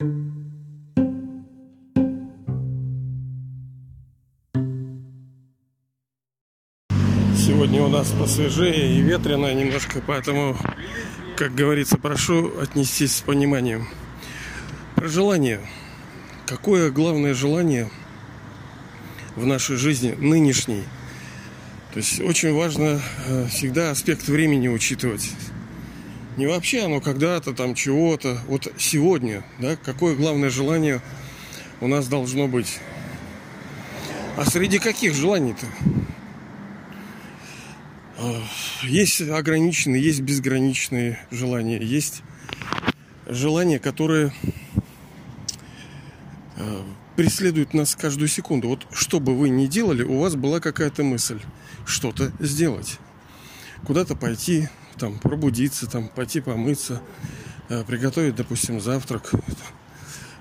Сегодня у нас посвежее и ветрено немножко, поэтому, как говорится, прошу отнестись с пониманием. Про желание. Какое главное желание в нашей жизни нынешней? То есть очень важно э, всегда аспект времени учитывать. Не вообще оно когда-то там чего-то. Вот сегодня, да, какое главное желание у нас должно быть. А среди каких желаний-то? А, есть ограниченные, есть безграничные желания. Есть желания, которые а, преследуют нас каждую секунду. Вот что бы вы ни делали, у вас была какая-то мысль что-то сделать. Куда-то пойти, там, пробудиться, там, пойти помыться, э, приготовить, допустим, завтрак,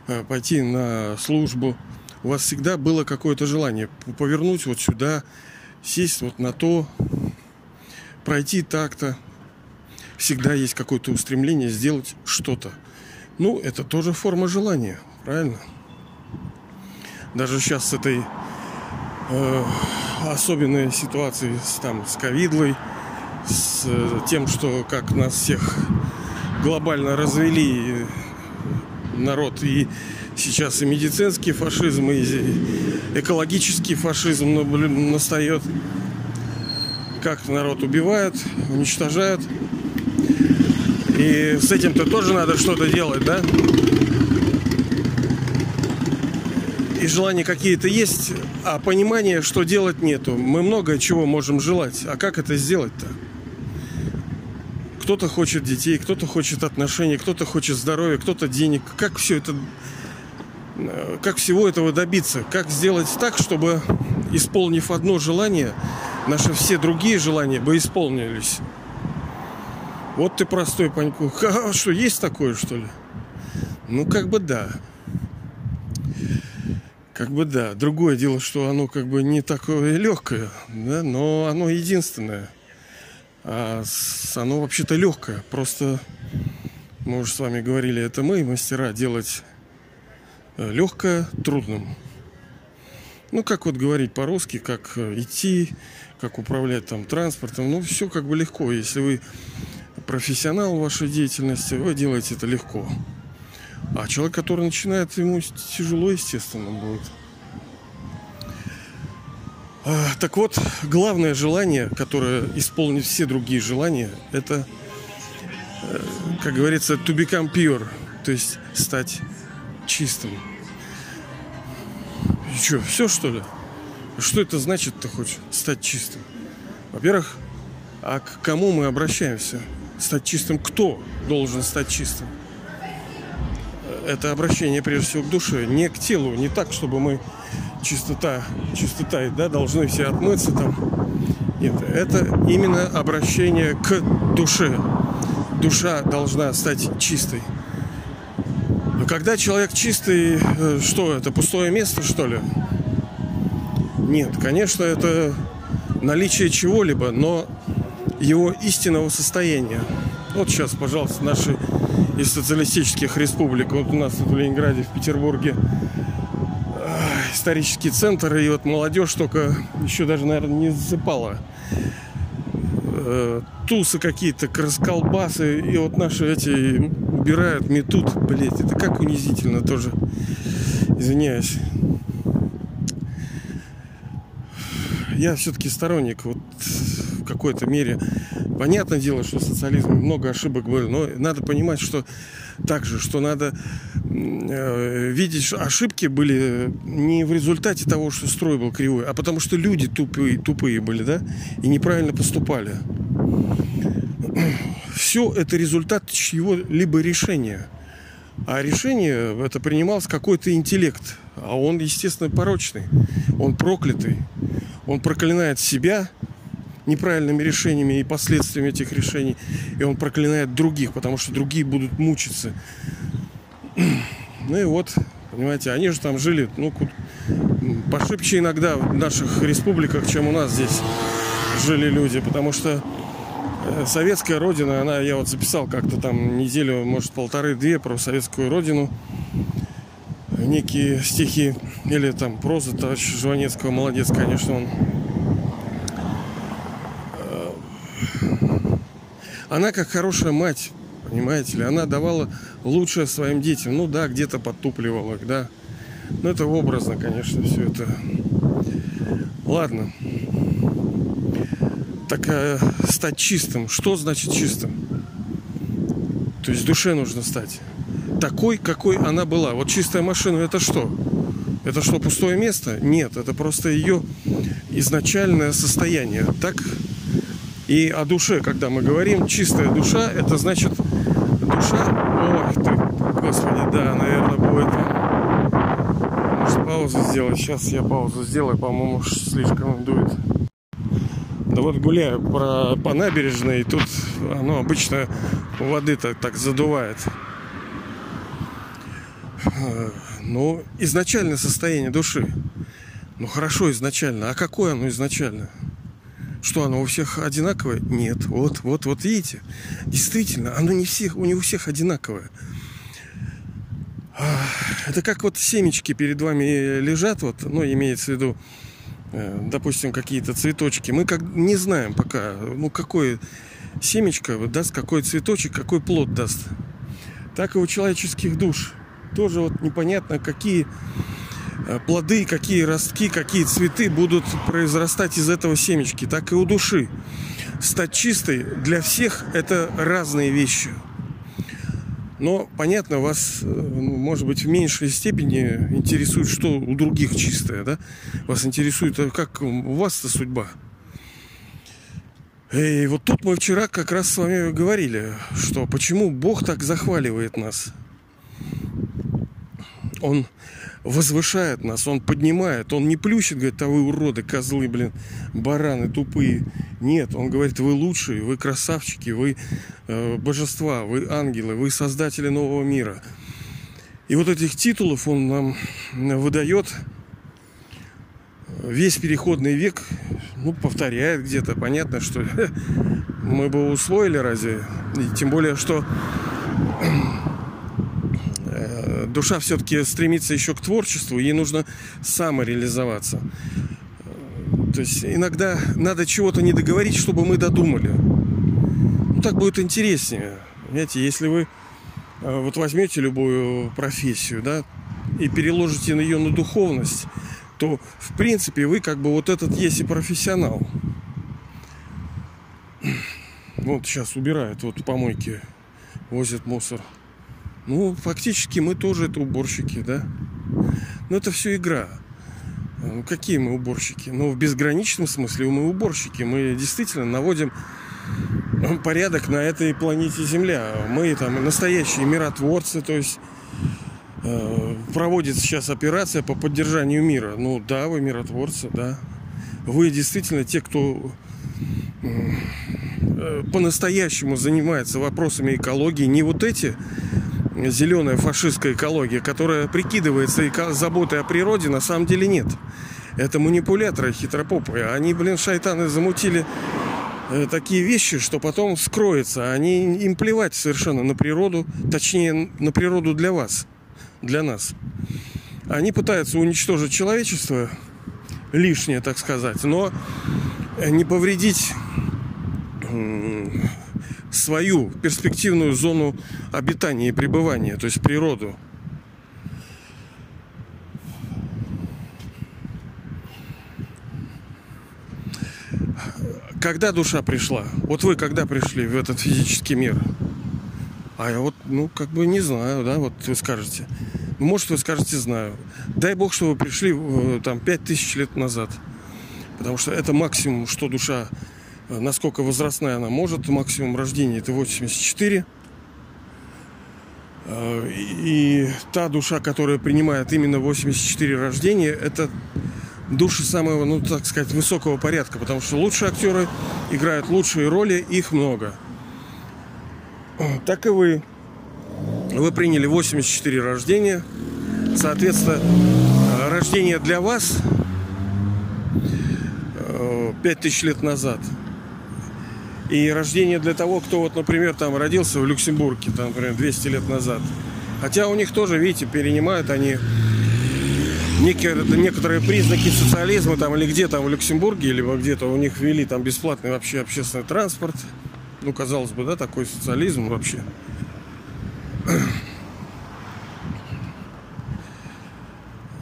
э, пойти на службу. У вас всегда было какое-то желание повернуть вот сюда, сесть вот на то, пройти так-то. Всегда есть какое-то устремление сделать что-то. Ну, это тоже форма желания, правильно? Даже сейчас с этой э, особенной ситуацией с, там, с ковидлой, с э, тем, что как нас всех глобально развели народ и сейчас и медицинский фашизм, и экологический фашизм настает. Как народ убивает, уничтожает. И с этим-то тоже надо что-то делать, да? И желания какие-то есть, а понимания, что делать нету. Мы много чего можем желать. А как это сделать-то? Кто-то хочет детей, кто-то хочет отношений, кто-то хочет здоровья, кто-то денег. Как все это, э, как всего этого добиться? Как сделать так, чтобы, исполнив одно желание, наши все другие желания бы исполнились? Вот ты простой, Паньку. А что, есть такое, что ли? Ну, как бы да. Как бы да. Другое дело, что оно как бы не такое легкое, да, но оно единственное. А оно вообще-то легкое. Просто мы уже с вами говорили, это мы, мастера, делать э, легкое трудным. Ну, как вот говорить по-русски, как э, идти, как управлять там транспортом. Ну, все как бы легко. Если вы профессионал в вашей деятельности, вы делаете это легко. А человек, который начинает, ему тяжело, естественно, будет. А, так вот, главное желание, которое исполнит все другие желания, это, э, как говорится, to become pure, то есть стать чистым. И что, все что ли? Что это значит-то хоть, стать чистым? Во-первых, а к кому мы обращаемся? Стать чистым кто должен стать чистым? Это обращение прежде всего к душе, не к телу, не так, чтобы мы чистота, чистота, да, должны все отмыться там. Нет, это именно обращение к душе. Душа должна стать чистой. Но когда человек чистый, э, что это, пустое место, что ли? Нет, конечно, это наличие чего-либо, но его истинного состояния. Вот сейчас, пожалуйста, наши из социалистических республик, вот у нас в Ленинграде, в Петербурге, исторический центр, и вот молодежь только еще даже, наверное, не засыпала. Э, тусы какие-то, расколбасы, и вот наши эти убирают, метут, блять, это как унизительно тоже. Извиняюсь. Я все-таки сторонник вот какой-то мере. Понятное дело, что в социализме много ошибок было, но надо понимать, что также, что надо Э, видеть, ошибки были не в результате того, что строй был кривой, а потому что люди тупые, тупые были, да, и неправильно поступали. Все это результат чьего-либо решения. А решение это принимался какой-то интеллект. А он, естественно, порочный. Он проклятый. Он проклинает себя неправильными решениями и последствиями этих решений. И он проклинает других, потому что другие будут мучиться. Ну и вот, понимаете, они же там жили, ну, пошибче иногда в наших республиках, чем у нас здесь жили люди, потому что э, советская родина, она, я вот записал как-то там неделю, может, полторы-две про советскую родину. некие стихи или там проза товарища Жванецкого. Молодец, конечно, он. Она как хорошая мать, понимаете ли, она давала лучшее своим детям. Ну да, где-то подтупливала их, да. Но это образно, конечно, все это. Ладно. Так э, стать чистым. Что значит чистым? То есть душе нужно стать такой, какой она была. Вот чистая машина это что? Это что, пустое место? Нет, это просто ее изначальное состояние. Так и о душе, когда мы говорим, чистая душа, это значит душа... Ой, ты, господи, да, наверное, будет... Может, паузу сделать? Сейчас я паузу сделаю, по-моему, слишком дует. Да вот гуляю по, по набережной, и тут оно обычно воды так, так задувает. Э, ну, изначальное состояние души. Ну, хорошо изначально. А какое оно изначально? Что оно у всех одинаковое? Нет. Вот, вот, вот видите. Действительно, оно не всех, у не всех одинаковое. Это как вот семечки перед вами лежат, вот, ну, имеется в виду, э, допустим, какие-то цветочки. Мы как не знаем пока, ну, какое семечко даст, какой цветочек, какой плод даст. Так и у человеческих душ – тоже вот непонятно, какие э, плоды, какие ростки, какие цветы будут произрастать из этого семечки, так и у души. Стать чистой для всех это разные вещи. Но, понятно, вас, э, ну, может быть, в меньшей степени интересует, что у других чистое, да? Вас интересует, а как у вас-то судьба. И вот тут мы вчера как раз с вами говорили, что почему Бог так захваливает нас – он возвышает нас, он поднимает, он не плющит, говорит, а вы уроды, козлы, блин, бараны тупые. Нет, он говорит, вы лучшие, вы красавчики, вы э, божества, вы ангелы, вы создатели нового мира. И вот этих титулов он нам выдает весь переходный век, ну, повторяет где-то. Понятно, что мы бы усвоили разве? И тем более, что душа все-таки стремится еще к творчеству, ей нужно самореализоваться. То есть иногда надо чего-то не договорить, чтобы мы додумали. Ну, так будет интереснее. Понимаете, если вы э, вот возьмете любую профессию, да, и переложите ее на духовность, то, в принципе, вы как бы вот этот есть и профессионал. Вот сейчас убирают, вот помойки, возят мусор. Ну, фактически мы тоже это уборщики, да. Но это все игра. Ну, какие мы уборщики? Ну, в безграничном смысле мы уборщики. Мы действительно наводим порядок на этой планете Земля. Мы там настоящие миротворцы, то есть э, проводится сейчас операция по поддержанию мира. Ну да, вы миротворцы, да. Вы действительно те, кто э, по-настоящему занимается вопросами экологии. Не вот эти зеленая фашистская экология, которая прикидывается и заботой о природе, на самом деле нет. Это манипуляторы хитропопые. Они, блин, шайтаны замутили э, такие вещи, что потом скроется. Они им плевать совершенно на природу, точнее на природу для вас, для нас. Они пытаются уничтожить человечество лишнее, так сказать, но не повредить свою перспективную зону обитания и пребывания, то есть природу. Когда душа пришла? Вот вы когда пришли в этот физический мир? А я вот, ну, как бы не знаю, да, вот вы скажете. Ну, может, вы скажете, знаю. Дай бог, что вы пришли э, там пять тысяч лет назад. Потому что это максимум, что душа насколько возрастная она может. Максимум рождения это 84. Э, и та душа, которая принимает именно 84 рождения, это души самого, ну так сказать, высокого порядка, потому что лучшие актеры играют лучшие роли, их много. Так и вы. Вы приняли 84 рождения. Соответственно, рождение для вас 5000 э, лет назад – и рождение для того, кто вот, например, там родился в Люксембурге, там, например, 200 лет назад. Хотя у них тоже, видите, перенимают они некие, некоторые признаки социализма там или где там в Люксембурге, либо где-то у них ввели там бесплатный вообще общественный транспорт. Ну, казалось бы, да, такой социализм вообще.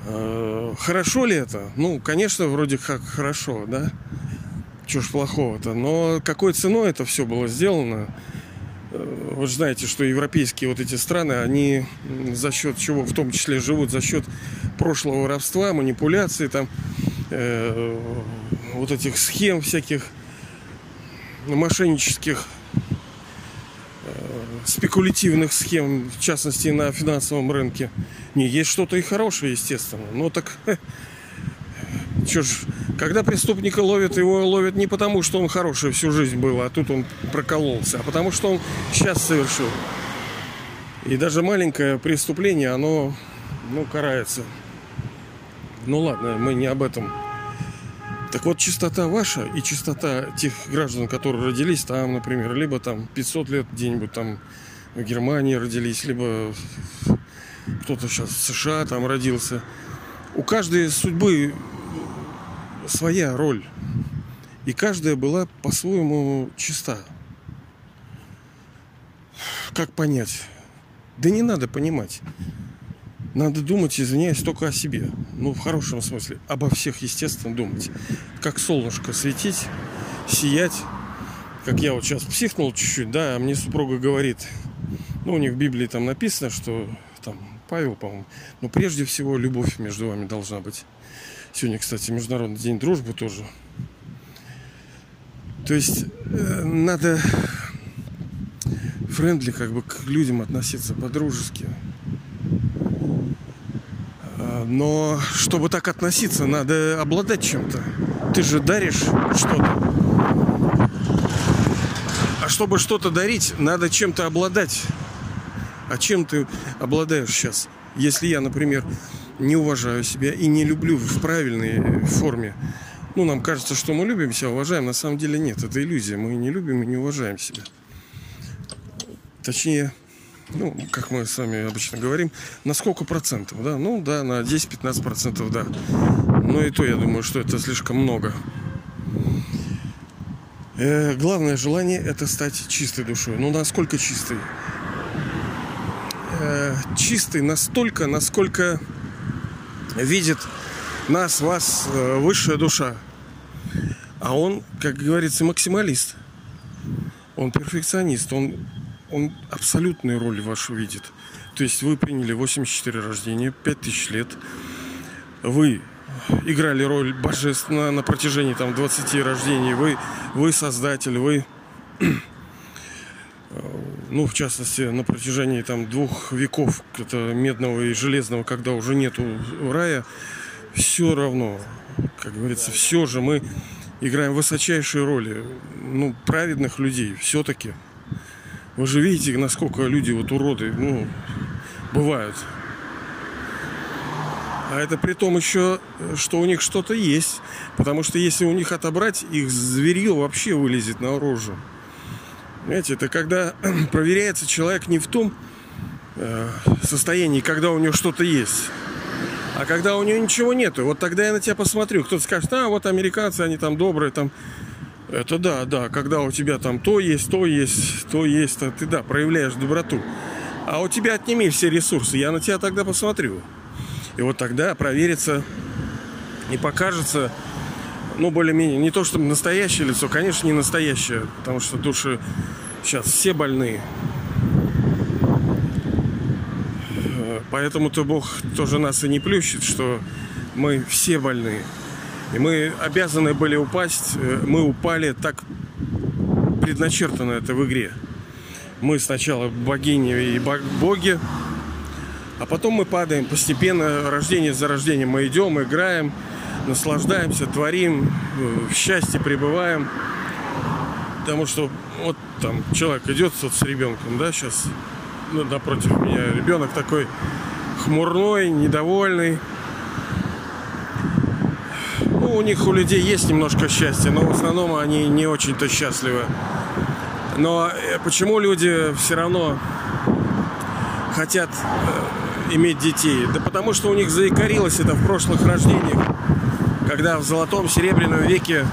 Э, хорошо ли это? Ну, конечно, вроде как хорошо, да? Чего ж плохого-то? Но какой ценой это все было сделано? Э, вы же знаете, что европейские вот эти страны, они за счет чего в том числе живут, за счет прошлого воровства, манипуляций, там, э, вот этих схем всяких мошеннических, э, спекулятивных схем, в частности на финансовом рынке. Не, есть что-то и хорошее, естественно. Но так, что ж, когда преступника ловят, его ловят не потому, что он хороший всю жизнь был, а тут он прокололся, а потому что он сейчас совершил. И даже маленькое преступление, оно, ну, карается. Ну ладно, мы не об этом. Так вот, чистота ваша и чистота тех граждан, которые родились там, например, либо там 500 лет где-нибудь там в Германии родились, либо кто-то сейчас в США там родился. У каждой судьбы своя роль. И каждая была по-своему чиста. Как понять? Да не надо понимать. Надо думать, извиняюсь, только о себе. Ну, в хорошем смысле. Обо всех, естественно, думать. Как солнышко светить, сиять. Как я вот сейчас психнул чуть-чуть, да, а мне супруга говорит, ну, у них в Библии там написано, что там Павел, по-моему, но прежде всего любовь между вами должна быть. Сегодня, кстати, Международный день дружбы тоже. То есть э, надо френдли как бы к людям относиться по-дружески. А, но чтобы так относиться, надо обладать чем-то. Ты же даришь что-то. А чтобы что-то дарить, надо чем-то обладать. А чем ты обладаешь сейчас? Если я, например, не уважаю себя и не люблю в правильной форме. Ну, нам кажется, что мы любим себя, уважаем. На самом деле нет, это иллюзия. Мы не любим и не уважаем себя. Точнее, ну, как мы с вами обычно говорим, на сколько процентов, да? Ну, да, на 10-15 процентов, да. Но и то, я думаю, что это слишком много. Э, главное желание это стать чистой душой. Ну, насколько чистой? Э, чистой настолько, насколько видит нас, вас, э, высшая душа. А он, как говорится, максималист. Он перфекционист. Он, он абсолютную роль вашу видит. То есть вы приняли 84 рождения, 5000 лет. Вы играли роль божественного на протяжении там 20 рождений. Вы, вы создатель, вы ну, в частности, на протяжении там двух веков, это медного и железного, когда уже нету рая, все равно, как говорится, все же мы играем высочайшие роли, ну, праведных людей все-таки. Вы же видите, насколько люди вот уроды, ну, бывают. А это при том еще, что у них что-то есть. Потому что если у них отобрать, их зверье вообще вылезет наружу. Знаете, это когда проверяется человек не в том э, состоянии, когда у него что-то есть, а когда у него ничего нету. Вот тогда я на тебя посмотрю. Кто-то скажет, а вот американцы, они там добрые, там. Это да, да, когда у тебя там то есть, то есть, то есть, то ты да, проявляешь доброту. А у тебя отними все ресурсы, я на тебя тогда посмотрю. И вот тогда проверится и покажется, ну, более-менее, не то чтобы настоящее лицо, конечно, не настоящее, потому что души сейчас все больные. Поэтому-то Бог тоже нас и не плющит, что мы все больные. И мы обязаны были упасть, мы упали так предначертано это в игре. Мы сначала богини и боги, а потом мы падаем постепенно, рождение за рождением мы идем, играем, наслаждаемся, творим, в счастье пребываем. Потому что вот там человек идет вот с ребенком, да, сейчас ну, напротив меня ребенок такой хмурной, недовольный. Ну, у них, у людей есть немножко счастья, но в основном они не очень-то счастливы. Но э, почему люди все равно хотят иметь детей? Да потому что у них заикарилось это в прошлых рождениях, когда в золотом, серебряном веке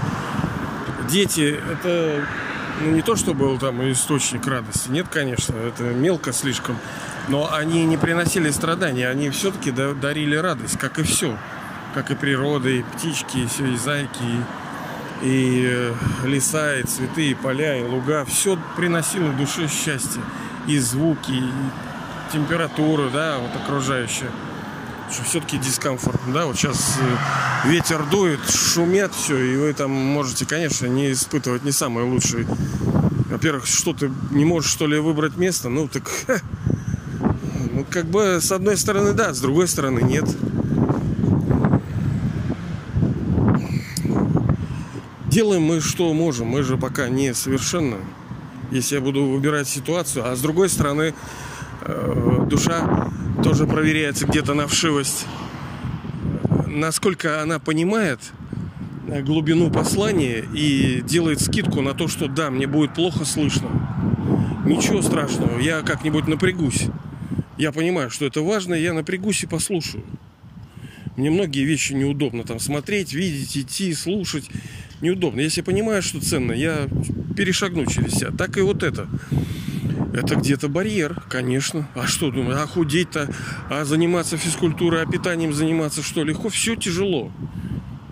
дети это ну, не то, что был там источник радости. Нет, конечно, это мелко слишком. Но они не приносили страданий, они все-таки дарили радость, как и все. Как и природа, и птички, и все, и зайки, и, и э, леса, и цветы, и поля, и луга. Все приносило душе счастье. И звуки, и температура, да, вот окружающая. Что все-таки дискомфорт, да, вот сейчас э, ветер дует, шумят все, и вы там можете, конечно, не испытывать не самое лучшее. Во-первых, что ты не можешь, что ли, выбрать место, ну так, ну как бы с одной стороны да, с другой стороны нет. Делаем мы что можем, мы же пока не совершенно. Если я буду выбирать ситуацию, а с другой стороны, Э, душа тоже проверяется где-то на вшивость. Насколько она понимает глубину послания и делает скидку на то, что да, мне будет плохо слышно. Ничего страшного, я как-нибудь напрягусь. Я понимаю, что это важно, я напрягусь и послушаю. Мне многие вещи неудобно там смотреть, видеть, идти, слушать. Неудобно. Если понимаю, что ценно, я перешагну через себя. Так и вот это. Это где-то барьер, конечно. А что, думаю, а худеть-то, а заниматься физкультурой, а питанием заниматься что, легко? Все тяжело.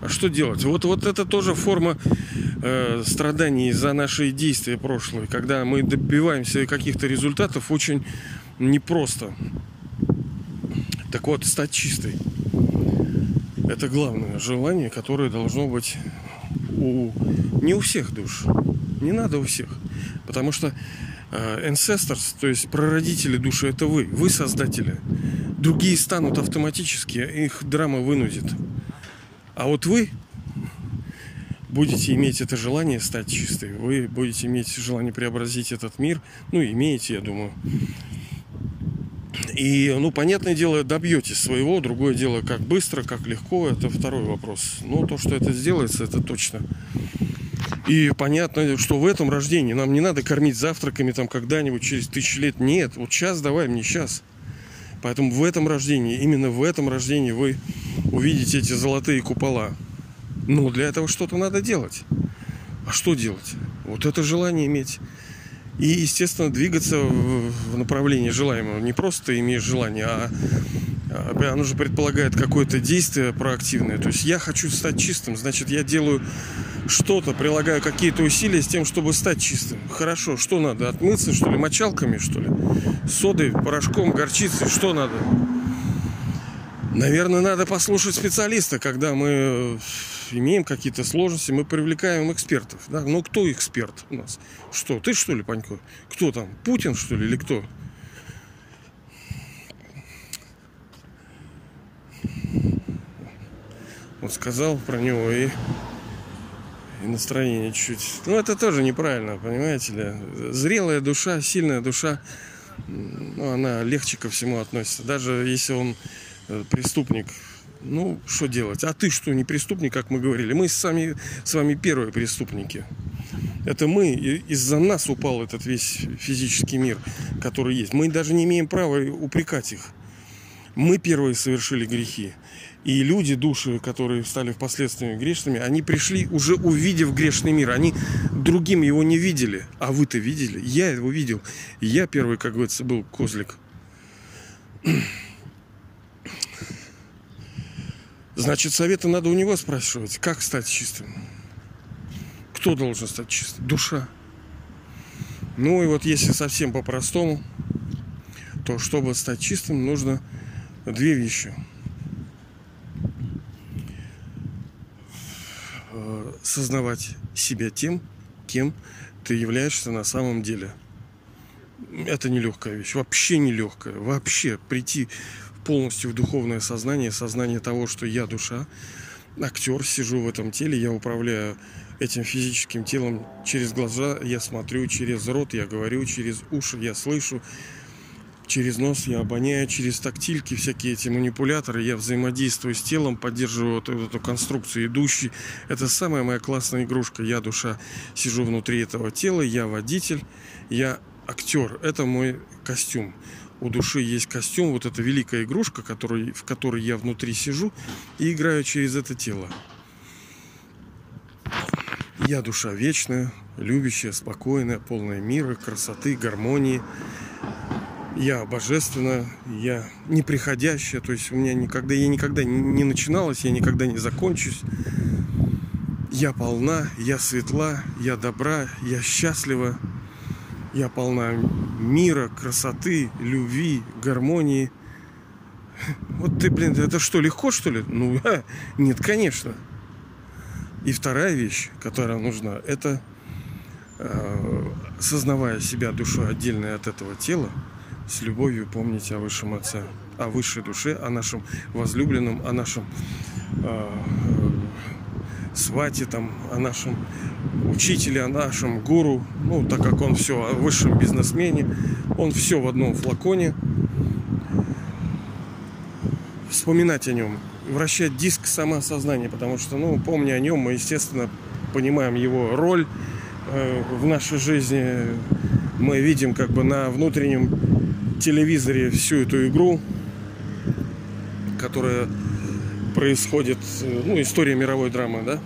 А что делать? Вот, вот это тоже форма э, страданий за наши действия прошлые, когда мы добиваемся каких-то результатов очень непросто. Так вот, стать чистой. Это главное желание, которое должно быть у не у всех душ. Не надо у всех. Потому что ancestors, то есть прародители души, это вы, вы создатели. Другие станут автоматически, их драма вынудит. А вот вы будете иметь это желание стать чистой, вы будете иметь желание преобразить этот мир, ну, имеете, я думаю. И, ну, понятное дело, добьетесь своего, другое дело, как быстро, как легко, это второй вопрос. Но то, что это сделается, это точно. И понятно, что в этом рождении нам не надо кормить завтраками там когда-нибудь через тысячи лет. Нет, вот сейчас давай мне сейчас. Поэтому в этом рождении, именно в этом рождении вы увидите эти золотые купола. Но для этого что-то надо делать. А что делать? Вот это желание иметь. И, естественно, двигаться в направлении желаемого. Не просто ты имеешь желание, а оно же предполагает какое-то действие проактивное. То есть я хочу стать чистым, значит, я делаю что-то, прилагаю какие-то усилия с тем, чтобы стать чистым. Хорошо, что надо? Отмыться, что ли, мочалками, что ли? Содой, порошком, горчицей, что надо? Наверное, надо послушать специалиста, когда мы имеем какие-то сложности, мы привлекаем экспертов. Да? Ну, кто эксперт у нас? Что, ты что ли, Панько? Кто там? Путин, что ли, или кто? Вот сказал про него и и настроение чуть-чуть. Ну, это тоже неправильно, понимаете ли. Зрелая душа, сильная душа, ну, она легче ко всему относится. Даже если он э, преступник, ну, что делать? А ты что, не преступник, как мы говорили? Мы с вами, с вами первые преступники. Это мы, из-за нас упал этот весь физический мир, который есть. Мы даже не имеем права упрекать их. Мы первые совершили грехи. И люди, души, которые стали впоследствии грешными, они пришли уже увидев грешный мир. Они другим его не видели. А вы-то видели? Я его видел. Я первый, как говорится, был козлик. Значит, советы надо у него спрашивать. Как стать чистым? Кто должен стать чистым? Душа. Ну и вот если совсем по-простому, то чтобы стать чистым, нужно две вещи – сознавать себя тем, кем ты являешься на самом деле. Это нелегкая вещь, вообще нелегкая. Вообще прийти полностью в духовное сознание, сознание того, что я душа, актер, сижу в этом теле, я управляю этим физическим телом через глаза, я смотрю через рот, я говорю через уши, я слышу, через нос я обоняю, через тактильки, всякие эти манипуляторы, я взаимодействую с телом, поддерживаю вот эту конструкцию идущий. Это самая моя классная игрушка. Я душа, сижу внутри этого тела, я водитель, я актер. Это мой костюм. у души есть костюм, вот эта великая игрушка, который, в которой я внутри сижу и играю через это тело. Я душа вечная, любящая, спокойная, полная мира, красоты, гармонии. Я божественная, я неприходящая, то есть у меня никогда, я никогда не начиналась, я никогда не закончусь. Я полна, я светла, я добра, я счастлива, я полна мира, красоты, любви, гармонии. Вот ты, блин, это что, легко, что ли? Ну, нет, конечно. И вторая вещь, которая нужна, это э, сознавая себя душой отдельной от этого тела, с любовью помнить о высшем Отце, о высшей душе, о нашем возлюбленном, о нашем э, свате, там, о нашем учителе, о нашем гуру, ну, так как он все о высшем бизнесмене, он все в одном флаконе. Вспоминать о нем, вращать диск самоосознания, потому что, ну, помня о нем, мы, естественно, понимаем его роль э, в нашей жизни. Мы видим как бы на внутреннем телевизоре всю эту игру, которая происходит, э, ну, история мировой драмы, да?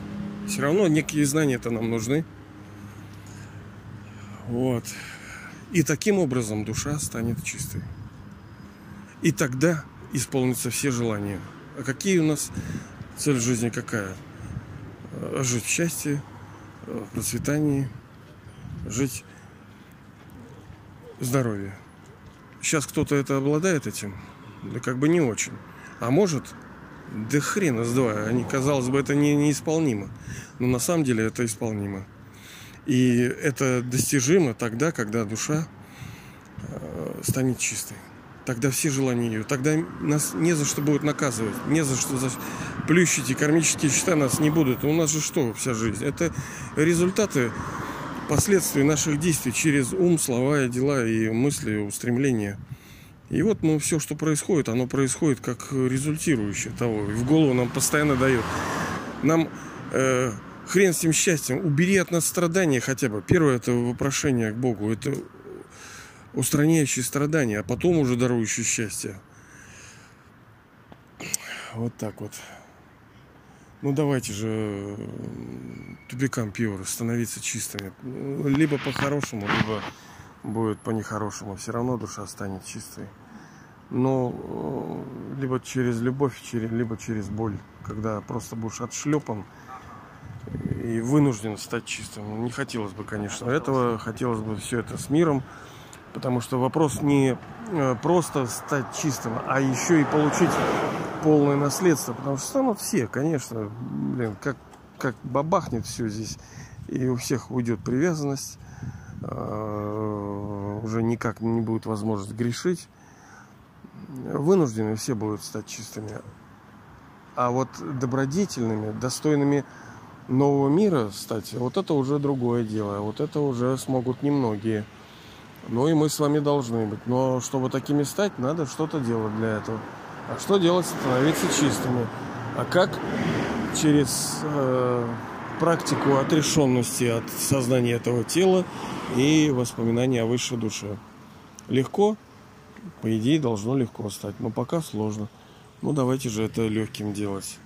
Все равно некие знания-то нам нужны. Вот. И таким образом душа станет чистой. И тогда исполнятся все желания. А какие у нас цель жизни какая? Э, жить в счастье, э, в процветании, жить в здоровье. Сейчас кто-то это обладает этим, да как бы не очень. А может, да хрена с два. Они, казалось бы, это не, неисполнимо. Но на самом деле это исполнимо. И это достижимо тогда, когда душа э, станет чистой. Тогда все желания ее. Тогда нас не за что будет наказывать. Не за что за... плющить и кармические счета нас не будут. У нас же что вся жизнь? Это результаты последствий наших действий через ум, слова, дела и мысли, устремления. И вот мы все, что происходит, оно происходит как результирующее того. И в голову нам постоянно дает. Нам э, хрен с тем счастьем. Убери от нас страдания хотя бы. Первое это вопрошение к Богу. Это устраняющие страдания, а потом уже дарующие счастье. Вот так вот. Ну давайте же тубикам пьюр становиться чистыми. Либо по-хорошему, либо будет по-нехорошему. Все равно душа станет чистой. Но э, либо через любовь, либо через боль. Когда просто будешь отшлепан и вынужден стать чистым. Не хотелось бы, конечно, этого. Хотелось бы все это с миром. Потому что вопрос не э, просто стать чистым, а еще и получить полное наследство. Потому что станут все, конечно, блин, как, как бабахнет все здесь. И у всех уйдет привязанность Э, уже никак не будет возможность грешить, вынуждены все будут стать чистыми. А вот добродетельными, достойными нового мира стать, вот это уже другое дело. Вот это уже смогут немногие. Ну и мы с вами должны быть. Но чтобы такими стать, надо что-то делать для этого. А что делать? Становиться чистыми. А как? Через э, практику отрешенности от сознания этого тела и воспоминания о высшей душе. Легко? По идее, должно легко стать, но пока сложно. Ну, давайте же это легким делать.